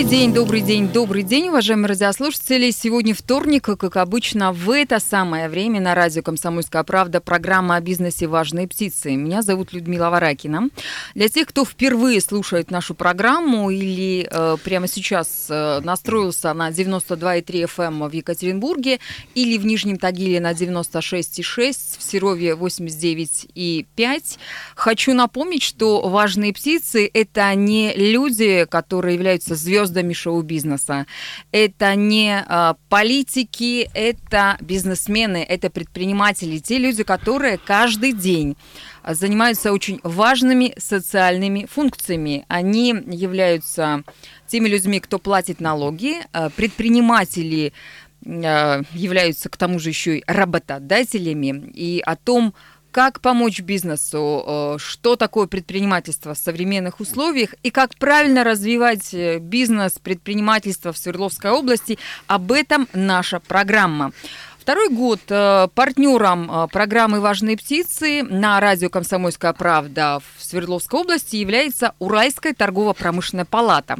Добрый день, добрый день, добрый день, уважаемые радиослушатели. Сегодня вторник, как обычно, в это самое время на радио «Комсомольская правда» программа о бизнесе «Важные птицы». Меня зовут Людмила Варакина. Для тех, кто впервые слушает нашу программу или э, прямо сейчас э, настроился на 92,3 FM эм в Екатеринбурге или в Нижнем Тагиле на 96,6, в Серове 89,5, хочу напомнить, что «Важные птицы» — это не люди, которые являются звездами звездами шоу-бизнеса. Это не э, политики, это бизнесмены, это предприниматели, те люди, которые каждый день занимаются очень важными социальными функциями. Они являются теми людьми, кто платит налоги, а, предприниматели а, являются к тому же еще и работодателями, и о том, как помочь бизнесу, э, что такое предпринимательство в современных условиях и как правильно развивать э, бизнес, предпринимательство в Свердловской области. Об этом наша программа. Второй год э, партнером э, программы «Важные птицы» на радио «Комсомольская правда» в Свердловской области является Уральская торгово-промышленная палата.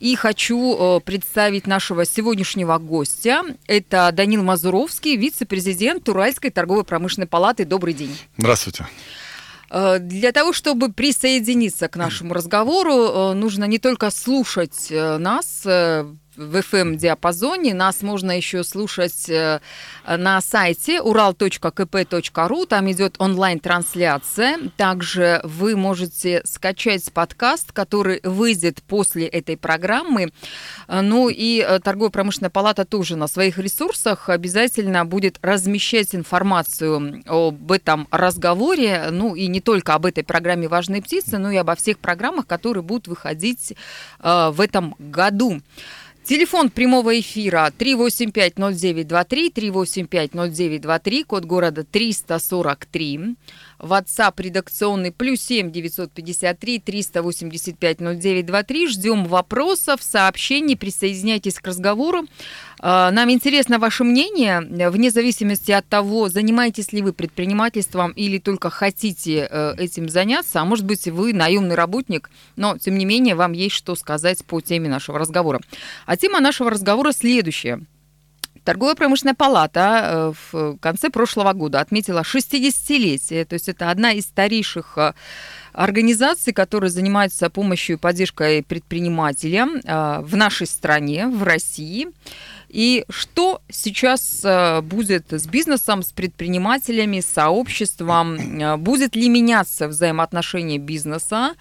И хочу э, представить нашего сегодняшнего гостя. Это Данил Мазуровский, вице-президент Уральской торгово-промышленной палаты. Добрый день. Здравствуйте. Для того, чтобы присоединиться к нашему разговору, нужно не только слушать нас, в FM-диапазоне. Нас можно еще слушать э, на сайте ural.kp.ru. Там идет онлайн-трансляция. Также вы можете скачать подкаст, который выйдет после этой программы. Ну и э, торгово-промышленная палата тоже на своих ресурсах обязательно будет размещать информацию об этом разговоре. Ну и не только об этой программе «Важные птицы», но и обо всех программах, которые будут выходить э, в этом году. Телефон прямого эфира 3850923, 3850923, код города 343. WhatsApp редакционный плюс 7 953 385 0923. Ждем вопросов, сообщений, присоединяйтесь к разговору. А, нам интересно ваше мнение, вне зависимости от того, занимаетесь ли вы предпринимательством или только хотите э, этим заняться, а может быть вы наемный работник, но тем не менее вам есть что сказать по теме нашего разговора. А тема нашего разговора следующая – Торгово-промышленная палата э, в конце прошлого года отметила 60-летие, то есть это одна из старейших э, организаций, которая занимается помощью и поддержкой предпринимателям э, в нашей стране, в России. И что сейчас будет с бизнесом, с предпринимателями, с сообществом? Будет ли меняться взаимоотношения бизнеса?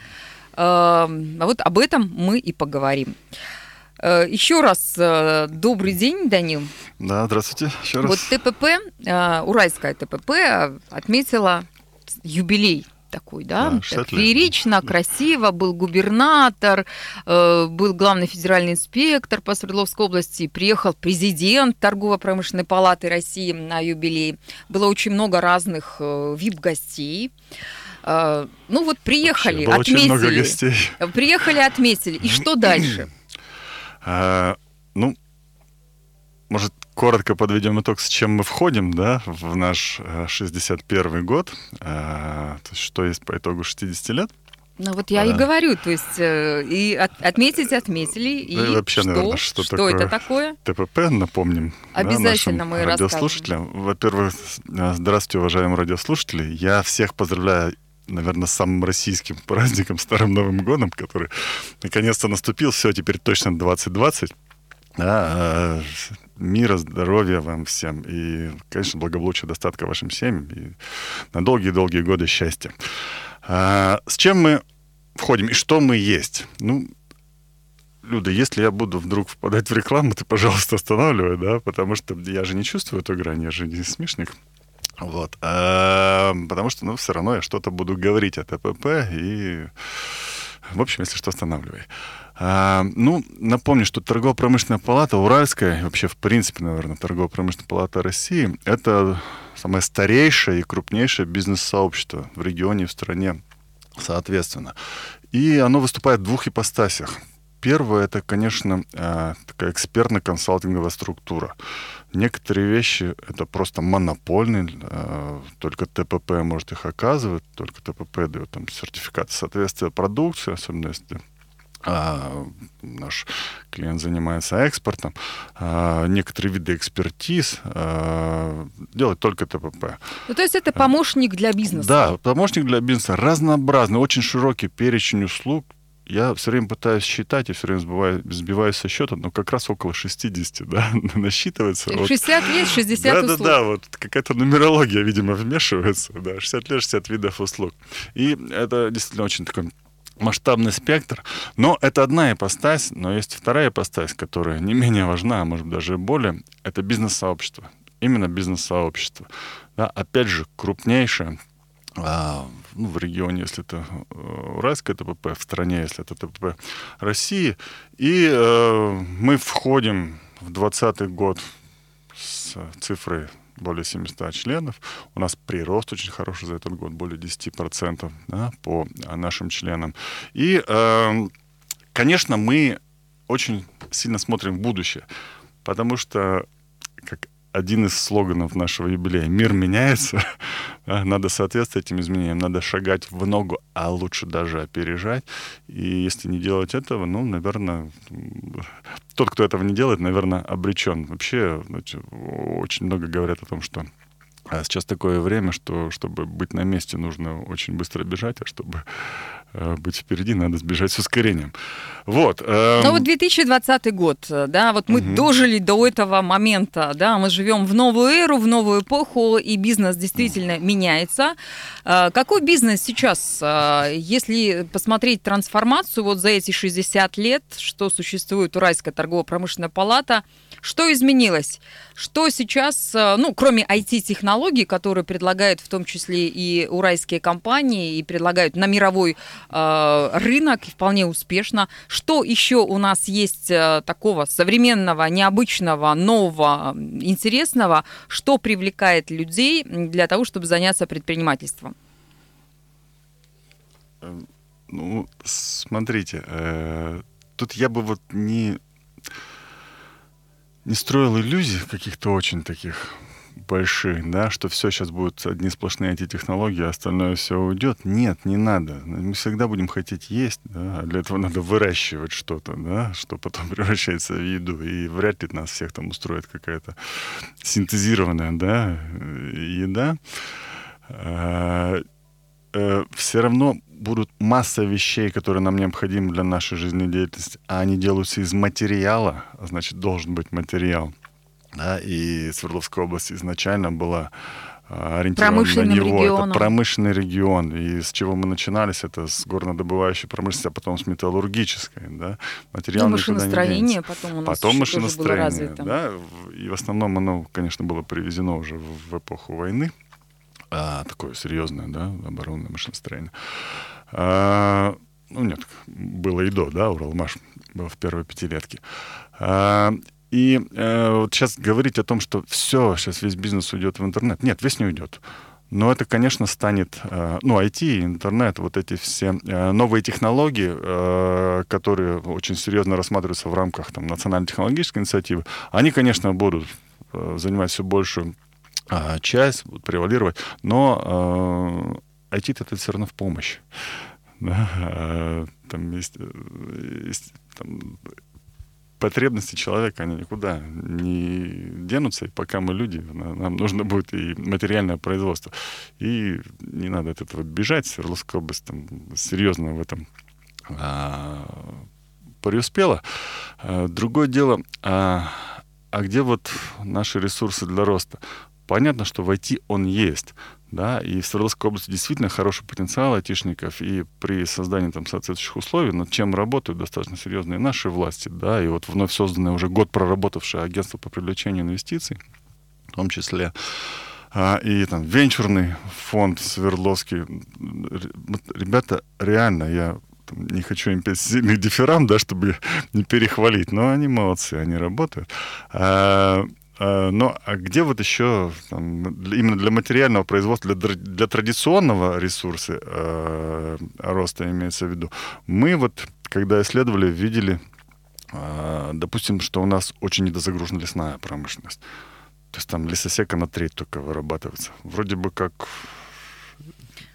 Вот об этом мы и поговорим. Э, еще раз э, добрый день, Данил. Да, здравствуйте, еще раз. Вот ТПП, э, Уральская ТПП отметила юбилей такой, да, да так, феерично, красиво, был губернатор, был главный федеральный инспектор по Свердловской области, приехал президент Торгово-промышленной палаты России на юбилей, было очень много разных вип-гостей. Ну вот приехали, Вообще, отметили. Очень много гостей. Приехали, отметили. И что дальше? А, ну, может, коротко подведем итог, с чем мы входим, да, в наш 61 э, год. А, то есть, что есть по итогу 60 лет. Ну вот я а, и говорю, то есть э, и от, отметить отметили, и, ну, и вообще, что, наверное, что, что такое это такое? ТПП, напомним. Обязательно да, мы радиослушателям. Во-первых, э, здравствуйте, уважаемые радиослушатели. Я всех поздравляю наверное, самым российским праздником, Старым Новым Годом, который наконец-то наступил. Все, теперь точно 2020. Да, а, мира, здоровья вам всем и, конечно, благополучия, достатка вашим семьям и на долгие-долгие годы счастья. А, с чем мы входим и что мы есть? Ну, Люда, если я буду вдруг впадать в рекламу, ты, пожалуйста, останавливай, да, потому что я же не чувствую эту грань, я же не смешник. Вот. А, потому что, ну, все равно я что-то буду говорить о ТПП и, в общем, если что, останавливай. А, ну, напомню, что торгово-промышленная палата Уральская, вообще, в принципе, наверное, торгово-промышленная палата России, это самое старейшее и крупнейшее бизнес-сообщество в регионе и в стране, соответственно. И оно выступает в двух ипостасях. Первое, это, конечно, э, такая экспертно-консалтинговая структура. Некоторые вещи это просто монопольные, э, только ТПП может их оказывать, только ТПП дает там сертификат соответствия продукции, особенно если а, наш клиент занимается экспортом, а, некоторые виды экспертиз а, делать только ТПП. Ну, то есть это помощник для бизнеса? Да, помощник для бизнеса. Разнообразный, очень широкий перечень услуг, я все время пытаюсь считать, я все время сбиваю, сбиваюсь со счета, но как раз около 60, да, насчитывается. 60 вот. лет, 60 да, услуг. Да, да, да, вот какая-то нумерология, видимо, вмешивается, да, 60 лет, 60 видов услуг. И это действительно очень такой масштабный спектр. Но это одна ипостась, но есть вторая ипостась, которая не менее важна, а может быть даже более. Это бизнес-сообщество. Именно бизнес-сообщество. Да, опять же, крупнейшее а, ну, в регионе, если это э, Уральское ТПП, в стране, если это ТПП России. И э, мы входим в 2020 год с цифрой более 700 членов. У нас прирост очень хороший за этот год, более 10% да, по нашим членам. И, э, конечно, мы очень сильно смотрим в будущее, потому что, как один из слоганов нашего юбилея. Мир меняется, надо соответствовать этим изменениям, надо шагать в ногу, а лучше даже опережать. И если не делать этого, ну, наверное, тот, кто этого не делает, наверное, обречен. Вообще очень много говорят о том, что а сейчас такое время, что чтобы быть на месте, нужно очень быстро бежать, а чтобы быть впереди, надо сбежать с ускорением. Вот. Эм... Ну вот 2020 год, да, вот мы угу. дожили до этого момента, да, мы живем в новую эру, в новую эпоху, и бизнес действительно угу. меняется. Э, какой бизнес сейчас, э, если посмотреть трансформацию вот за эти 60 лет, что существует Уральская торгово-промышленная палата, что изменилось? Что сейчас, ну, кроме IT-технологий, которые предлагают в том числе и уральские компании, и предлагают на мировой Э, рынок вполне успешно. Что еще у нас есть э, такого современного, необычного, нового, интересного, что привлекает людей для того, чтобы заняться предпринимательством? Эм, ну, смотрите, э, тут я бы вот не, не строил иллюзий каких-то очень таких большие, да, что все сейчас будут одни сплошные эти технологии, а остальное все уйдет. Нет, не надо. Мы всегда будем хотеть есть, да, а для этого надо выращивать что-то, да, что потом превращается в еду. И вряд ли нас всех там устроит какая-то синтезированная, да, еда. А, э, все равно будут масса вещей, которые нам необходимы для нашей жизнедеятельности, а они делаются из материала, а значит, должен быть материал да, и Свердловская область изначально была а, ориентирован на него. Регионом. Это промышленный регион. И с чего мы начинались, это с горнодобывающей промышленности, а потом с металлургической. Да? Материал ну, машиностроение потом у нас Потом машиностроение. Да? И в основном оно, конечно, было привезено уже в, в эпоху войны. А, такое серьезное, да, оборонное машиностроение. А, ну, нет, было и до, да, Уралмаш был в первой пятилетке. А, и э, вот сейчас говорить о том, что все, сейчас весь бизнес уйдет в интернет. Нет, весь не уйдет. Но это, конечно, станет, э, ну, IT, интернет, вот эти все э, новые технологии, э, которые очень серьезно рассматриваются в рамках там, национальной технологической инициативы, они, конечно, будут занимать все большую э, часть, будут превалировать, но IT это все равно в помощь. Да? Там есть, есть там, потребности человека, они никуда не денутся, и пока мы люди, нам нужно будет и материальное производство. И не надо от этого бежать. Свердловская область там серьезно в этом а, преуспела. А, другое дело, а, а где вот наши ресурсы для роста? Понятно, что в IT он есть, да, и в Свердловской области действительно хороший потенциал айтишников, и при создании там соответствующих условий, над чем работают достаточно серьезные наши власти, да, и вот вновь созданное уже год проработавшее агентство по привлечению инвестиций, в том числе а, и там венчурный фонд Свердловский. Ребята, реально, я не хочу им петь сильный дифферам, да, чтобы не перехвалить, но они молодцы, они работают. Э, но а где вот еще там, именно для материального производства, для, для традиционного ресурса э, роста имеется в виду, мы вот, когда исследовали, видели А, допустим, что у нас очень недозагружена лесная промышленность. То есть там лесосека на треть только вырабатывается. Вроде бы как...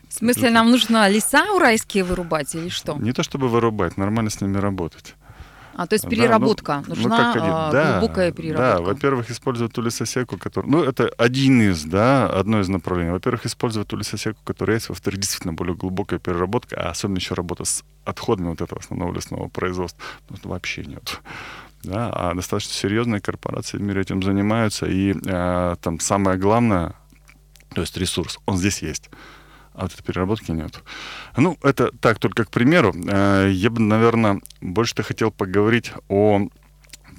В смысле, нам нужно леса уральские вырубать или что? Не то чтобы вырубать, нормально с ними работать. А, то есть переработка. Да, ну, Нужна ну, как один. а, да, глубокая переработка. Да, во-первых, использовать ту лесосеку, которая... Ну, это один из, да, одно из направлений. Во-первых, использовать ту лесосеку, которая есть. Во-вторых, действительно более глубокая переработка, а особенно еще работа с отходами вот этого основного лесного производства. Ну, вообще нет. Да, а достаточно серьезные корпорации в мире этим занимаются. И э, там самое главное, то есть ресурс, он здесь есть а вот этой переработки нет. Ну, это так, только к примеру. Э, я бы, наверное, больше-то хотел поговорить о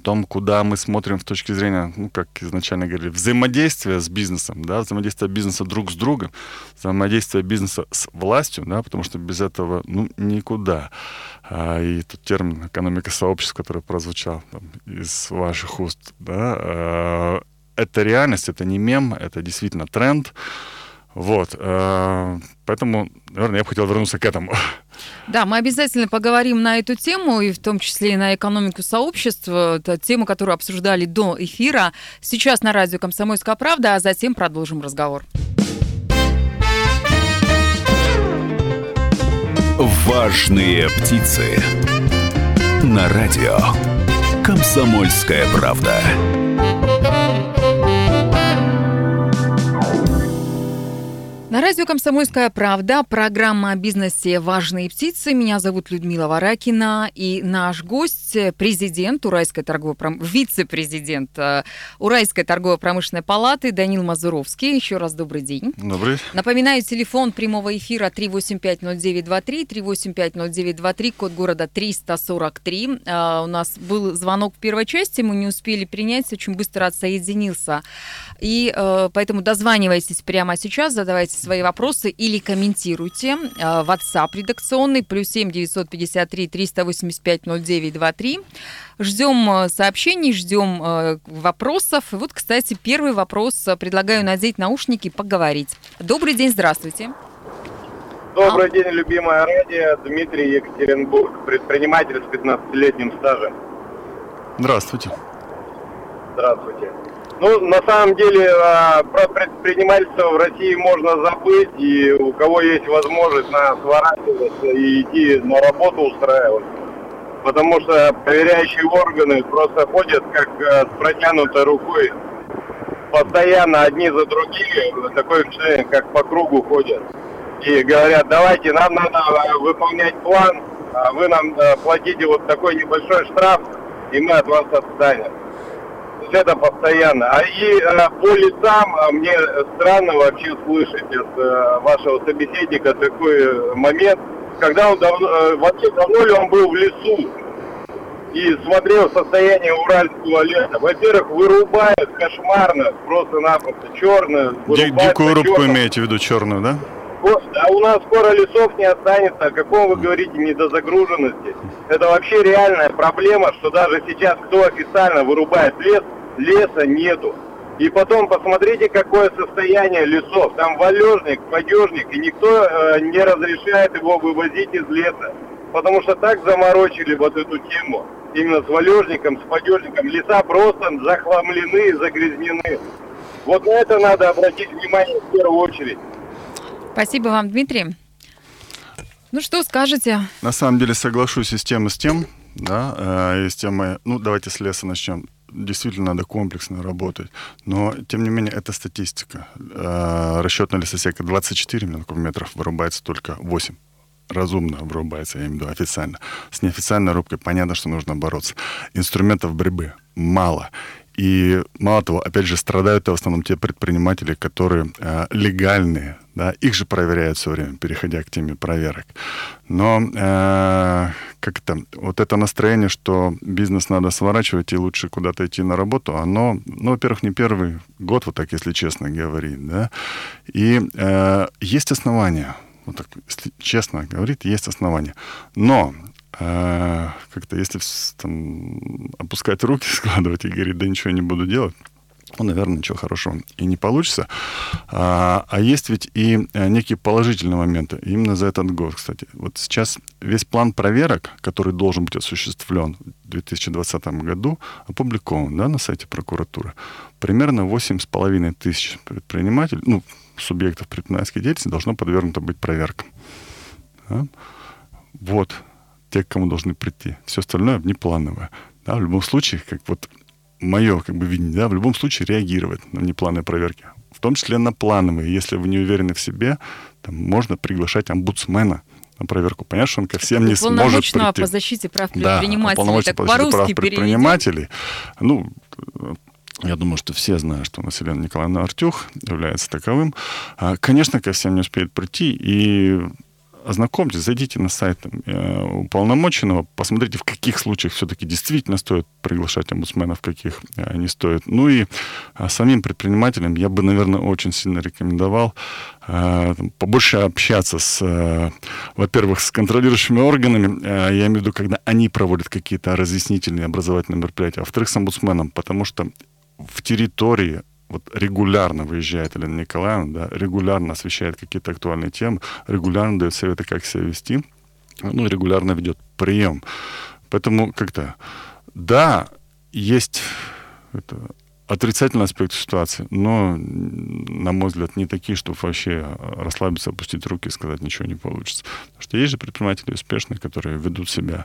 том, куда мы смотрим с точки зрения, ну, как изначально говорили, взаимодействия с бизнесом, да, взаимодействия бизнеса друг с другом, взаимодействия бизнеса с властью, да, потому что без этого, ну, никуда. А, и тот термин экономика сообщества, который прозвучал там, из ваших уст, да, а, это реальность, это не мем, это действительно тренд. Вот. Э, поэтому, наверное, я бы хотел вернуться к этому. Да, мы обязательно поговорим на эту тему, и в том числе и на экономику сообщества. Это тема, которую обсуждали до эфира. Сейчас на радио «Комсомольская правда», а затем продолжим разговор. Важные птицы. На радио «Комсомольская правда». На радио «Комсомольская правда» программа о бизнесе «Важные птицы». Меня зовут Людмила Варакина. И наш гость – президент Уральской торговой пром... вице-президент э, Уральской торгово-промышленной палаты Данил Мазуровский. Еще раз добрый день. Добрый. Напоминаю, телефон прямого эфира 3850923, 3850923, код города 343. Э, у нас был звонок в первой части, мы не успели принять, очень быстро отсоединился. И э, поэтому дозванивайтесь прямо сейчас, задавайте свои вопросы или комментируйте. Э, WhatsApp редакционный, плюс 7 953 385 09 23. Ждем э, сообщений, ждем э, вопросов. И вот, кстати, первый вопрос. Предлагаю надеть наушники, поговорить. Добрый день, здравствуйте. Добрый а? день, любимая радио. Дмитрий Екатеринбург, предприниматель с 15-летним стажем. Здравствуйте. Здравствуйте. Ну, на самом деле, а, про предпринимательство в России можно забыть, и у кого есть возможность на сворачиваться и идти на работу устраивать. Потому что проверяющие органы просто ходят как а, с протянутой рукой. Постоянно одни за другими, такое впечатление, как по кругу ходят. И говорят, давайте, нам надо а, выполнять план, вы нам платите вот такой небольшой штраф, и мы от вас отстанем это постоянно. А и э, по лицам а мне странно вообще слышать от э, вашего собеседника такой момент, когда он давно, э, вообще давно ли он был в лесу и смотрел состояние уральского леса. Во-первых, вырубают кошмарно, просто-напросто черную. Дикую рубку имеете в виду черную, да? А у нас скоро лесов не останется. О каком вы говорите недозагруженности? Это вообще реальная проблема, что даже сейчас кто официально вырубает лес, леса нету. И потом посмотрите, какое состояние лесов. Там валежник, падежник, и никто э, не разрешает его вывозить из леса. Потому что так заморочили вот эту тему. Именно с валежником, с падежником. Леса просто захламлены, загрязнены. Вот на это надо обратить внимание в первую очередь. Спасибо вам, Дмитрий. Ну что скажете? На самом деле соглашусь и с тем, и с тем. Да, э, и с темой, ну давайте с леса начнем действительно надо комплексно работать. Но, тем не менее, это статистика. Э, расчет на лесосека 24 миллиона кубометров вырубается только 8 разумно вырубается, я имею в виду официально. С неофициальной рубкой понятно, что нужно бороться. Инструментов борьбы мало. И мало того, опять же, страдают в основном те предприниматели, которые э, легальные, да, их же проверяют все время, переходя к теме проверок. Но э, как это, вот это настроение, что бизнес надо сворачивать и лучше куда-то идти на работу, оно, ну, во-первых, не первый год, вот так, если честно говорить, да, и э, есть основания, вот так, если честно говорить, есть основания. Но как-то если там, опускать руки, складывать и говорить, да ничего не буду делать, ну, наверное, ничего хорошего и не получится. А, а есть ведь и э, некие положительные моменты именно за этот год, кстати. Вот сейчас весь план проверок, который должен быть осуществлен в 2020 году, опубликован да, на сайте прокуратуры. Примерно 8,5 тысяч предпринимателей, ну, субъектов предпринимательской деятельности должно подвергнуто быть проверкам. Да? Вот те, к кому должны прийти. Все остальное внеплановое. Да, в любом случае, как вот мое как бы видение, да, в любом случае реагировать на внеплановые проверки. В том числе на плановые. Если вы не уверены в себе, там, можно приглашать омбудсмена на проверку. Понятно, что он ко всем не сможет прийти. по защите прав предпринимателей. Да, так по защите прав предпринимателей. Ну, я думаю, что все знают, что у нас Елена Николаевна Артюх является таковым. А, конечно, ко всем не успеет прийти, и ознакомьтесь, зайдите на сайт э, уполномоченного, посмотрите, в каких случаях все-таки действительно стоит приглашать омбудсмена, в каких э, не стоит. Ну и э, самим предпринимателям я бы, наверное, очень сильно рекомендовал побольше общаться с, во-первых, с контролирующими органами, я имею в виду, когда они проводят какие-то разъяснительные образовательные мероприятия, а во-вторых, с омбудсменом, потому что в территории вот регулярно выезжает Елена Николаевна, да, регулярно освещает какие-то актуальные темы, регулярно дает советы, как себя вести, ну, регулярно ведет прием. Поэтому как-то, да, есть это, отрицательный аспект ситуации, но, на мой взгляд, не такие, чтобы вообще расслабиться, опустить руки и сказать, ничего не получится. Потому что есть же предприниматели успешные, которые ведут себя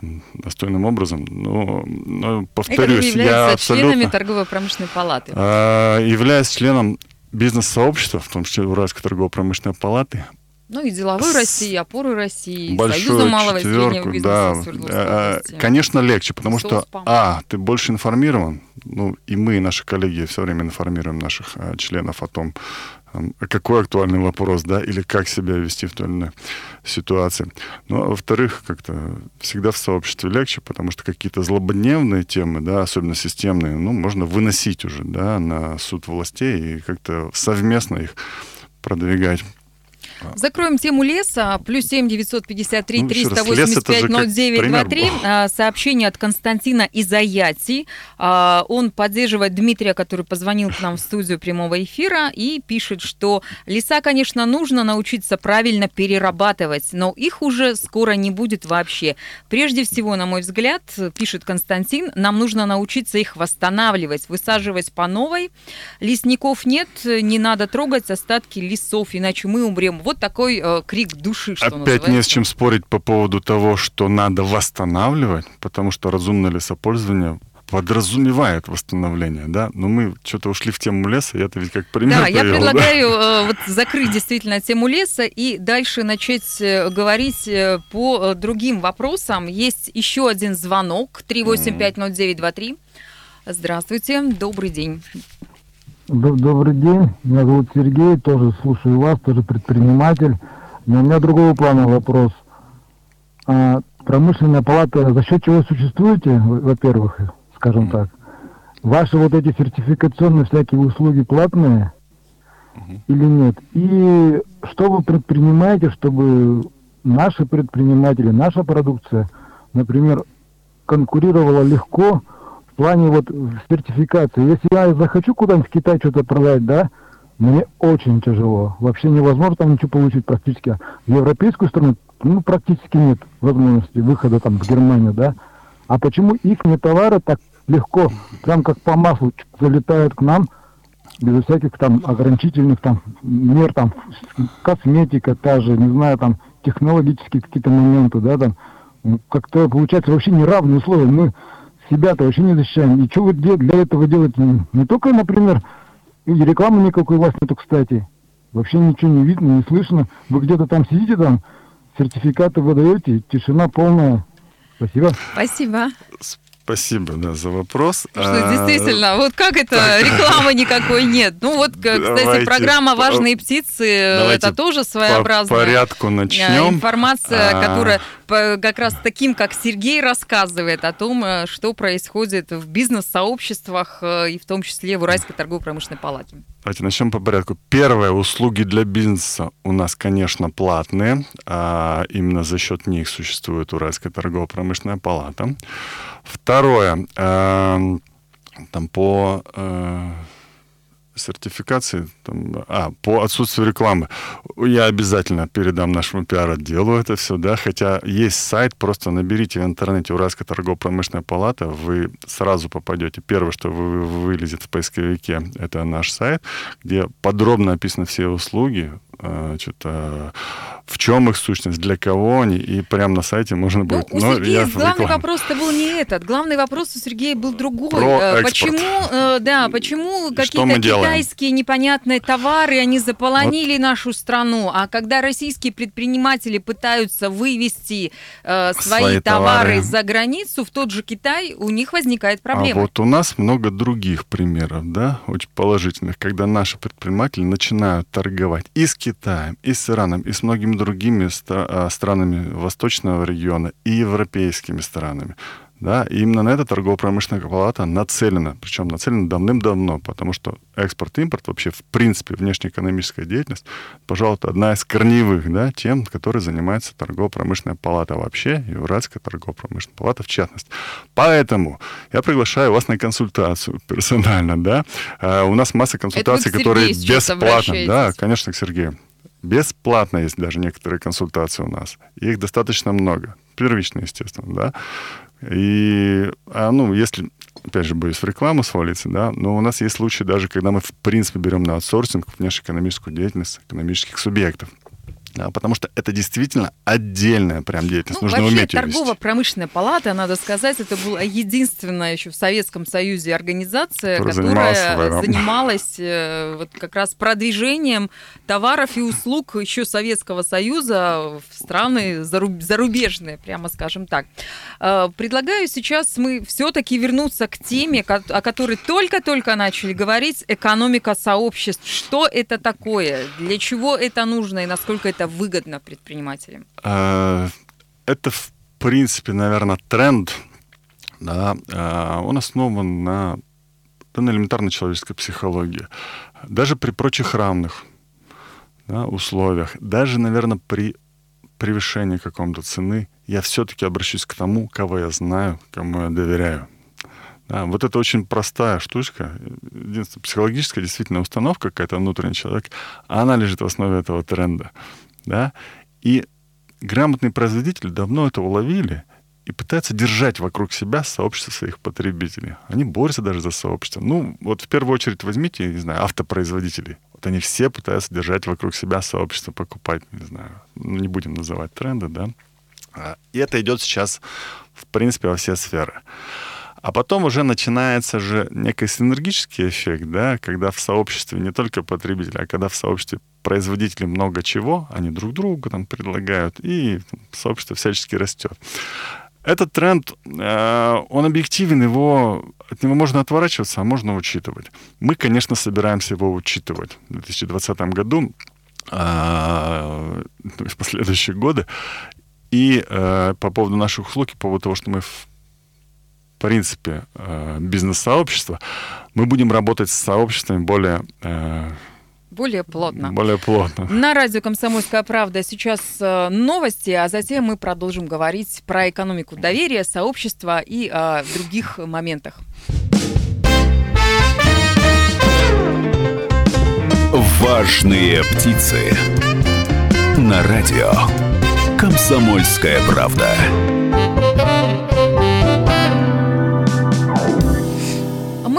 там, достойным образом, но, но повторюсь, я абсолютно... членами торгово-промышленной палаты. А, являюсь членом бизнес-сообщества, в том числе Уральской торгово-промышленной палаты, ну и деловой с... России, опоры России, Большую Союза малого четверку, бизнеса да. Э, конечно, легче, потому что, а, ты больше информирован, ну, и мы, и наши коллеги все время информируем наших а, членов о том, какой актуальный вопрос, да, или как себя вести в той или иной ситуации. Ну, а во-вторых, как-то всегда в сообществе легче, потому что какие-то злободневные темы, да, особенно системные, ну, можно выносить уже, да, на суд властей и как-то совместно их продвигать. Закроем тему леса. Плюс 7 953 ну, 385 0923. Пример. Сообщение от Константина Изаяти. А, он поддерживает Дмитрия, который позвонил к нам в студию прямого эфира и пишет, что леса, конечно, нужно научиться правильно перерабатывать, но их уже скоро не будет вообще. Прежде всего, на мой взгляд, пишет Константин, нам нужно научиться их восстанавливать, высаживать по новой. Лесников нет, не надо трогать остатки лесов, иначе мы умрем. Вот такой э, крик души, что Опять называется. не с чем спорить по поводу того, что надо восстанавливать, потому что разумное лесопользование подразумевает восстановление, да, но мы что-то ушли в тему леса, я это ведь как пример Да, привел, я предлагаю да? Э, вот закрыть действительно тему леса и дальше начать э, говорить э, по другим вопросам. Есть еще один звонок, 3850923. Здравствуйте, добрый день. Добрый день, меня зовут Сергей, тоже слушаю вас, тоже предприниматель. Но у меня другого плана вопрос. А, промышленная палата, за счет чего существуете, во-первых, скажем так? Ваши вот эти сертификационные всякие услуги платные или нет? И что вы предпринимаете, чтобы наши предприниматели, наша продукция, например, конкурировала легко в плане вот сертификации. Если я захочу куда-нибудь в Китай что-то продать, да, мне очень тяжело. Вообще невозможно там ничего получить практически. В европейскую страну, ну, практически нет возможности выхода там в Германию, да. А почему их товары так легко, прям как по маслу залетают к нам, без всяких там ограничительных там мер, там косметика та же, не знаю, там технологические какие-то моменты, да, там как-то получается вообще неравные условия. Мы себя-то вообще не защищаем. И что вы для этого делаете? Не только, например, и рекламы никакой у вас нету, кстати. Вообще ничего не видно, не слышно. Вы где-то там сидите, там сертификаты выдаете, тишина полная. Спасибо. Спасибо. Спасибо да, за вопрос. Что а, действительно, вот как это так. рекламы никакой нет? Ну вот, кстати, давайте, программа «Важные птицы» это тоже своеобразная по порядку начнем. информация, а... которая как раз таким, как Сергей рассказывает о том, э, что происходит в бизнес-сообществах э, и в том числе в Уральской торгово-промышленной палате. Давайте начнем по порядку. Первое, услуги для бизнеса у нас, конечно, платные. А именно за счет них существует Уральская торгово-промышленная палата. Второе, э, там по э, сертификации, там, а, по отсутствию рекламы, я обязательно передам нашему пиар-отделу это все, да, хотя есть сайт, просто наберите в интернете Уральская торгово-промышленная палата, вы сразу попадете. Первое, что вы вылезет в поисковике, это наш сайт, где подробно описаны все услуги, значит, а, в чем их сущность, для кого они, и прямо на сайте можно ну, будет. Ну, у Но Сергея главный вопрос-то был не этот. Главный вопрос у Сергея был другой. Про э, почему, э, да, почему какие-то китайские непонятные товары, они заполонили вот. нашу страну, а когда российские предприниматели пытаются вывести э, свои, свои товары, товары за границу, в тот же Китай, у них возникает проблема. А вот у нас много других примеров, да, очень положительных, когда наши предприниматели начинают торговать и с Китаем, и с Ираном, и с многими другими а, странами Восточного региона, и европейскими странами. Да, и именно на это торгово-промышленная палата нацелена, причем нацелена давным-давно, потому что экспорт-импорт, вообще, в принципе, внешнеэкономическая деятельность, пожалуй, одна из корневых да, тем, которой занимается торгово-промышленная палата вообще, и Уральская торгово-промышленная палата в частности. Поэтому я приглашаю вас на консультацию персонально, да. А, у нас масса консультаций, которые бесплатно. Да, конечно, к Сергею. Бесплатно есть даже некоторые консультации у нас. Их достаточно много. Первичные, естественно, да. И, а, ну, если, опять же, боюсь в рекламу свалиться, да, но у нас есть случаи даже, когда мы, в принципе, берем на аутсорсинг внешнеэкономическую деятельность экономических субъектов да, потому что это действительно отдельная прям деятельность. Ну, Нужно вообще, уметь торгово-промышленная палата, надо сказать, это была единственная еще в Советском Союзе организация, которая, которая занималась э, вот как раз продвижением товаров и услуг еще Советского Союза в страны зарубежные, прямо скажем так. Э, предлагаю сейчас мы все-таки вернуться к теме, о которой только-только начали говорить, экономика сообществ. Что это такое? Для чего это нужно и насколько это это выгодно предпринимателям? А, это, в принципе, наверное, тренд. Да, а, он основан на, на элементарной человеческой психологии. Даже при прочих равных да, условиях, даже, наверное, при превышении каком-то цены, я все-таки обращусь к тому, кого я знаю, кому я доверяю. Да, вот это очень простая штучка, единственная психологическая действительно установка какая-то внутренний человек, она лежит в основе этого тренда да, и грамотные производители давно это уловили и пытаются держать вокруг себя сообщество своих потребителей. Они борются даже за сообщество. Ну, вот в первую очередь возьмите, не знаю, автопроизводителей. Вот они все пытаются держать вокруг себя сообщество, покупать, не знаю, ну, не будем называть тренды, да. А, и это идет сейчас, в принципе, во все сферы. А потом уже начинается же некий синергический эффект, да, когда в сообществе не только потребители, а когда в сообществе производители много чего, они друг другу там предлагают, и сообщество всячески растет. Этот тренд, э, он объективен, его, от него можно отворачиваться, а можно учитывать. Мы, конечно, собираемся его учитывать в 2020 году, э, в последующие годы. И э, по поводу наших услуг, по поводу того, что мы в принципе бизнес-сообщество, мы будем работать с сообществами более более плотно. Более плотно. На радио «Комсомольская правда» сейчас э, новости, а затем мы продолжим говорить про экономику доверия, сообщества и о других моментах. Важные птицы. На радио «Комсомольская правда».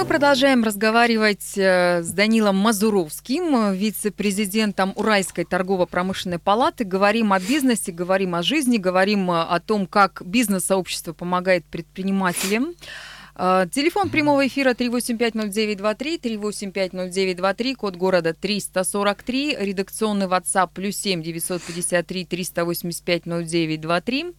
Продолжаем разговаривать э, с Данилом Мазуровским, вице-президентом Уральской торгово-промышленной палаты. Говорим о бизнесе, говорим о жизни, говорим э, о том, как бизнес-сообщество помогает предпринимателям. Э, телефон прямого эфира 3850923, 3850923, код города 343, редакционный WhatsApp плюс 7 953 385 0923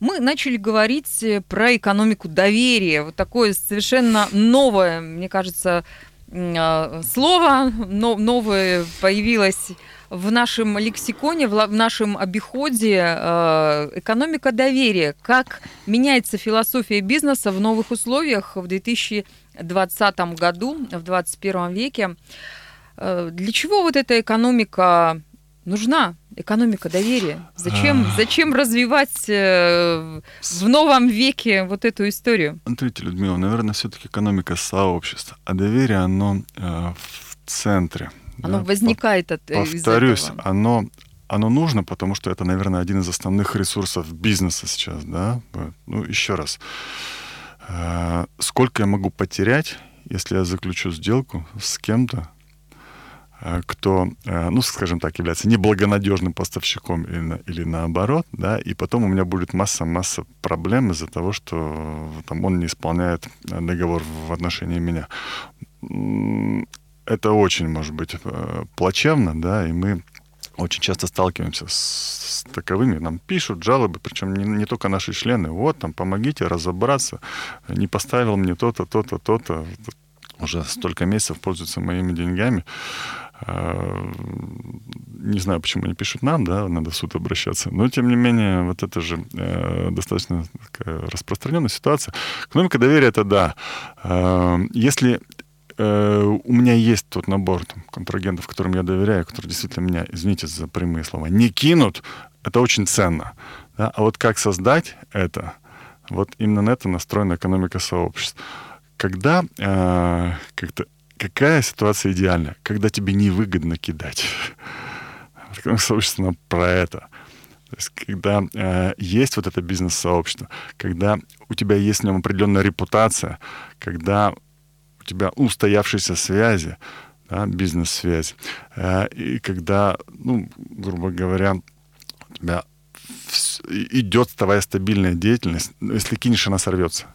мы начали говорить э, про экономику доверия. Вот такое совершенно новое, мне кажется, а, слово, новое появилось в нашем лексиконе, в нашем обиходе э, экономика доверия. Как меняется философия бизнеса в новых условиях в 2020 году, в 21 веке? Э, для чего вот эта экономика нужна? Экономика доверия. Зачем, зачем развивать э, в новом веке вот эту историю? Смотрите, Людмила, наверное, все-таки экономика сообщества. А доверие, оно э, в центре. Оно да. возникает от э, из Повторюсь, этого. оно оно нужно, потому что это, наверное, один из основных ресурсов бизнеса сейчас, да. Ну, еще раз, Э, сколько я могу потерять, если я заключу сделку с кем-то, кто, э, ну, скажем так, является неблагонадежным поставщиком или, или наоборот, да, и потом у меня будет масса-масса проблем из-за того, что там, он не исполняет э, договор в отношении меня. Это очень может быть э, плачевно, да, и мы очень часто сталкиваемся с, с таковыми. Нам пишут жалобы, причем не, не только наши члены. Вот, там, помогите разобраться. Не поставил мне то-то, то-то, то-то. Уже столько месяцев пользуются моими деньгами. А, Не знаю, почему они пишут нам, да, надо в суд обращаться. Но, тем не менее, вот это же э, достаточно такая распространенная ситуация. Экономика доверия — это да. А, Если э, у меня есть тот набор там, контрагентов, которым я доверяю, которые действительно меня, извините за прямые слова, не кинут, это очень ценно. Да? А вот как создать это, вот именно на это настроена экономика сообществ. Когда э, как-то, какая ситуация идеальная? Когда тебе невыгодно кидать. Она про это. То есть, когда э, есть вот это бизнес-сообщество, когда у тебя есть в нем определенная репутация, когда у тебя устоявшиеся связи, да, бизнес-связи, э, и когда, ну, грубо говоря, у тебя идет твоя стабильная деятельность, если кинешь, она сорвется.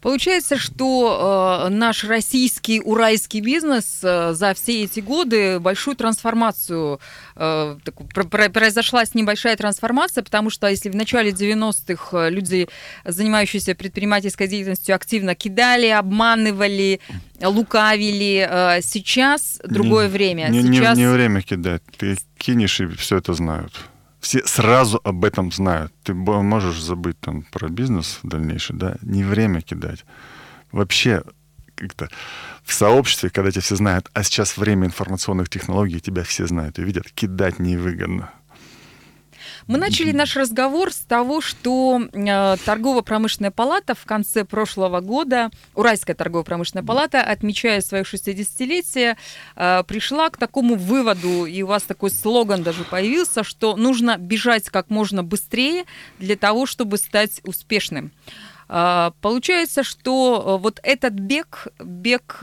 Получается, что э, наш российский уральский бизнес э, за все эти годы большую трансформацию э, такую, про- про- произошла с небольшая трансформация, потому что если в начале 90-х люди, занимающиеся предпринимательской деятельностью, активно кидали, обманывали, лукавили, э, сейчас другое Не- время. Не, не- сейчас не время кидать. Ты кинешь, и все это знают. Все сразу об этом знают. Ты можешь забыть там про бизнес дальнейший, да? Не время кидать. Вообще, как-то в сообществе, когда тебя все знают, а сейчас время информационных технологий, тебя все знают и видят, кидать невыгодно. Мы начали наш разговор с того, что э, торгово-промышленная палата в конце прошлого года, Уральская торгово-промышленная палата, отмечая свое 60-летие, э, пришла к такому выводу, и у вас такой слоган даже появился, что нужно бежать как можно быстрее для того, чтобы стать успешным. Э, Получается, что вот этот бег, бег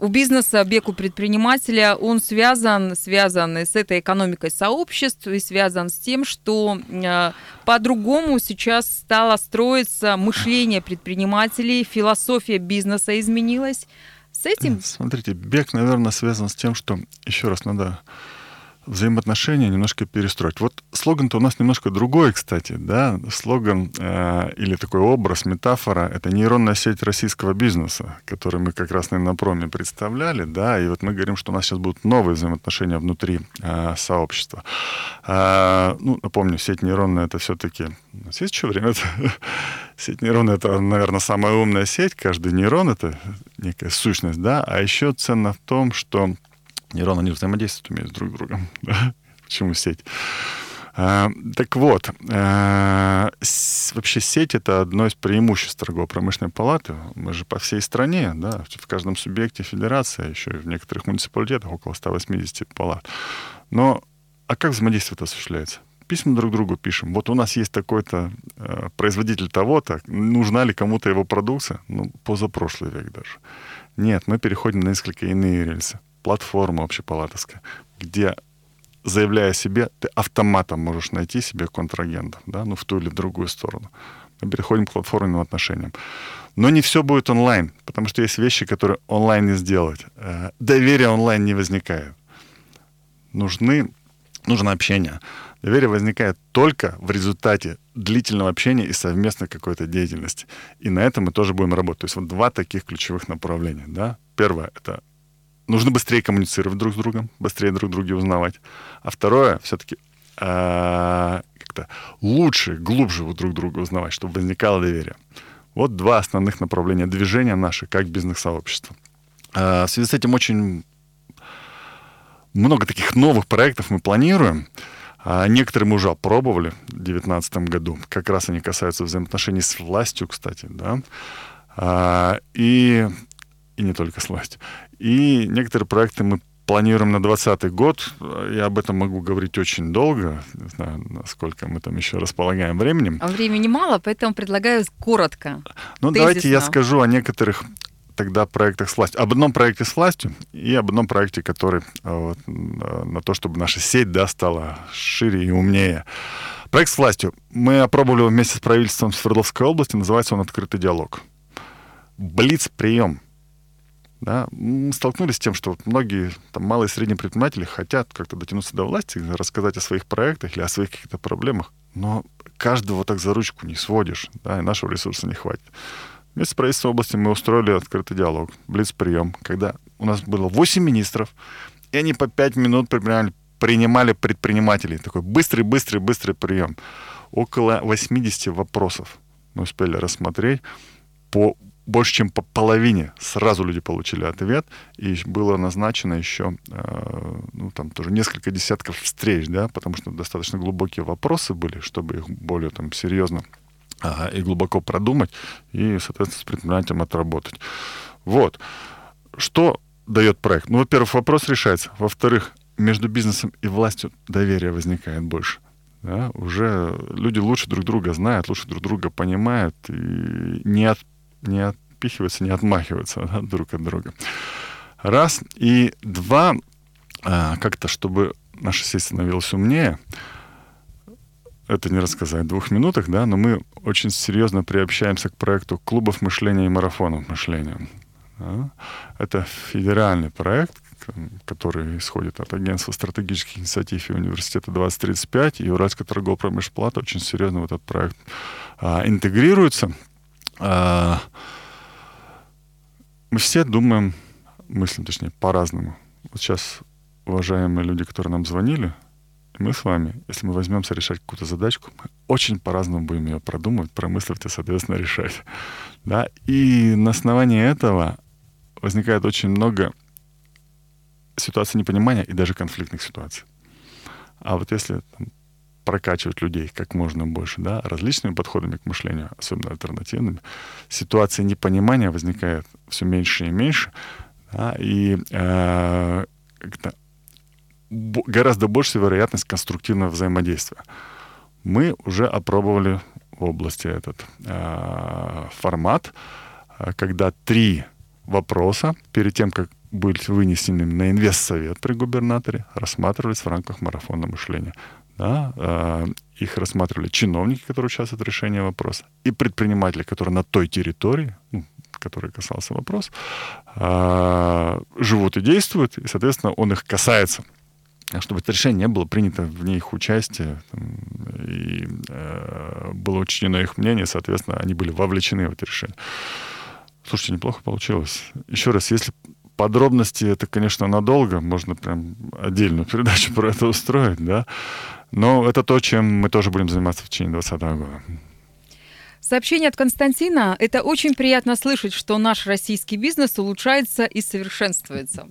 у бизнеса, бег у предпринимателя, он связан, связан с этой экономикой сообществ, и связан с тем, что э, по-другому сейчас стало строиться мышление предпринимателей, философия бизнеса изменилась. С этим Смотрите, бег, наверное, связан с тем, что, еще раз, надо взаимоотношения немножко перестроить. Вот слоган-то у нас немножко другой, кстати, да. Слоган э, или такой образ, метафора — это нейронная сеть российского бизнеса, который мы как раз, на проме представляли, да, и вот мы говорим, что у нас сейчас будут новые взаимоотношения внутри э, сообщества. А, ну, напомню, сеть нейронная — это все-таки... У нас есть еще время? Сеть нейронная — это, наверное, самая умная сеть. Каждый нейрон — это некая сущность, да. А еще ценно в том, что нейроны, они взаимодействуют умеют друг с другом. да. Почему сеть? А, так вот, а, вообще сеть — это одно из преимуществ торгово-промышленной палаты. Мы же по всей стране, да, в каждом субъекте федерации, а еще и в некоторых муниципалитетах около 180 палат. Но а как взаимодействие это осуществляется? Письма друг другу пишем. Вот у нас есть такой-то э, производитель того-то. Нужна ли кому-то его продукция? Ну, позапрошлый век даже. Нет, мы переходим на несколько иные рельсы. Платформа общепалатовская, где, заявляя себе, ты автоматом можешь найти себе контрагентов, да, ну, в ту или другую сторону. Мы переходим к платформенным отношениям. Но не все будет онлайн, потому что есть вещи, которые онлайн не сделать. Э, Доверие онлайн не возникает. Нужны, нужно общение. Доверие возникает только в результате длительного общения и совместной какой-то деятельности. И на этом мы тоже будем работать. То есть вот два таких ключевых направления. Да? Первое — это нужно быстрее коммуницировать друг с другом, быстрее друг друга узнавать. А второе — все-таки как-то лучше, глубже друг друга узнавать, чтобы возникало доверие. Вот два основных направления движения наши как бизнес-сообщества. А, В связи с этим очень много таких новых проектов мы планируем. А Некоторые мы уже опробовали в 2019 году. Как раз они касаются взаимоотношений с властью, кстати. Да? А, И и не только с властью. И некоторые проекты мы планируем на 2020 год. Я об этом могу говорить очень долго. Не знаю, насколько мы там еще располагаем временем. А времени мало, поэтому предлагаю коротко. Ну, тезисно. давайте я скажу о некоторых тогда проектах с властью. Об одном проекте с властью и об одном проекте, который а, вот, на то, чтобы наша сеть да, стала шире и умнее. Проект с властью. Мы опробовали вместе с правительством Свердловской области. Называется он «Открытый диалог». Блиц-прием. Да, мы столкнулись с тем, что многие там, малые и средние предприниматели хотят как-то дотянуться до власти, рассказать о своих проектах или о своих каких-то проблемах, но каждого так за ручку не сводишь, да, и нашего ресурса не хватит. Вместе с правительством области мы устроили открытый диалог, блиц-прием, когда у нас было 8 министров, и они по 5 минут принимали, принимали предпринимателей. Такой быстрый-быстрый-быстрый прием. Около 80 вопросов мы успели рассмотреть по больше, чем по половине сразу люди получили ответ, и было назначено еще, э, ну, там тоже несколько десятков встреч, да, потому что достаточно глубокие вопросы были, чтобы их более там серьезно ага, и глубоко продумать, и, соответственно, с предпринимателем отработать. Вот. Что дает проект? Ну, во-первых, вопрос решается. Во-вторых, между бизнесом и властью доверие возникает больше. Да? Уже люди лучше друг друга знают, лучше друг друга понимают и не от не отпихиваются, не отмахиваются да, друг от друга. Раз. И два, а, как-то, чтобы наша сеть становилась умнее, это не рассказать в двух минутах, да, но мы очень серьезно приобщаемся к проекту клубов мышления и марафонов мышления. Это федеральный проект, который исходит от Агентства стратегических инициатив и Университета 2035, и Уральская торгово-промышленная палата очень серьезно в этот проект а, интегрируется. А, мы все думаем, мыслим, точнее, по-разному. Вот сейчас, уважаемые люди, которые нам звонили, мы с вами, если мы возьмемся решать какую-то задачку, мы очень по-разному будем ее продумывать, промысливать и, соответственно, решать. Да? И на основании этого возникает очень много ситуаций непонимания и даже конфликтных ситуаций. А вот если там, прокачивать людей как можно больше, да, различными подходами к мышлению, особенно альтернативными, ситуация непонимания возникает все меньше и меньше, да, и э, гораздо большая вероятность конструктивного взаимодействия. Мы уже опробовали в области этот э, формат, э, когда три вопроса перед тем, как были вынесены на инвестсовет при губернаторе, рассматривались в рамках марафона мышления да, э, их рассматривали чиновники, которые участвуют в решении вопроса, и предприниматели, которые на той территории, ну, который касался вопрос, э, живут и действуют, и, соответственно, он их касается чтобы это решение не было принято вне их участия, там, и э, было учтено их мнение, соответственно, они были вовлечены в это решение. Слушайте, неплохо получилось. Еще раз, если подробности, это, конечно, надолго, можно прям отдельную передачу про это устроить, да, но это то, чем мы тоже будем заниматься в течение 2020 года. Сообщение от Константина. Это очень приятно слышать, что наш российский бизнес улучшается и совершенствуется.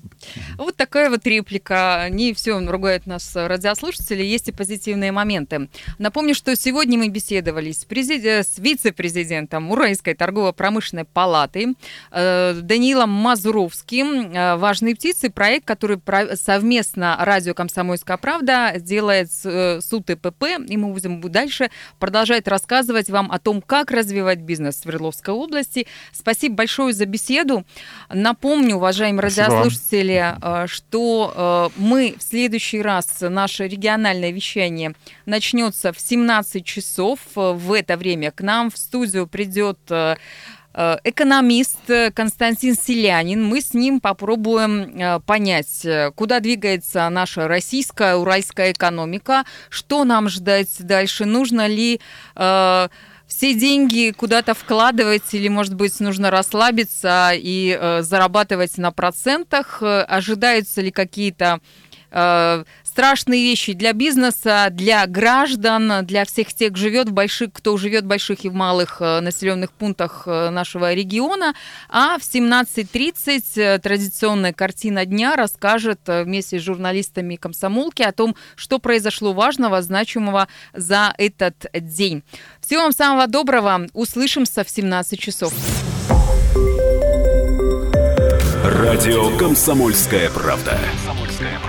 Вот такая вот реплика. Не все ругают нас радиослушатели, есть и позитивные моменты. Напомню, что сегодня мы беседовали с, президент, с вице-президентом Уральской торгово-промышленной палаты э, Даниилом Мазуровским. Э, «Важные птицы» – проект, который совместно радио «Комсомольская правда» делает с, э, с УТПП, и мы будем дальше продолжать рассказывать вам о том, как как развивать бизнес в Свердловской области. Спасибо большое за беседу. Напомню, уважаемые Спасибо радиослушатели, э, что э, мы в следующий раз, наше региональное вещание начнется в 17 часов. В это время к нам в студию придет э, экономист Константин Селянин. Мы с ним попробуем понять, куда двигается наша российская, уральская экономика, что нам ждать дальше, нужно ли все деньги куда-то вкладывать или, может быть, нужно расслабиться и э, зарабатывать на процентах? Э, ожидаются ли какие-то страшные вещи для бизнеса, для граждан, для всех тех, живет в больших, кто живет в больших и в малых э, населенных пунктах э, нашего региона. А в 17.30 э, традиционная картина дня расскажет вместе с журналистами комсомолки о том, что произошло важного, значимого за этот день. Всего вам самого доброго. Услышимся в 17 часов. Радио «Комсомольская правда».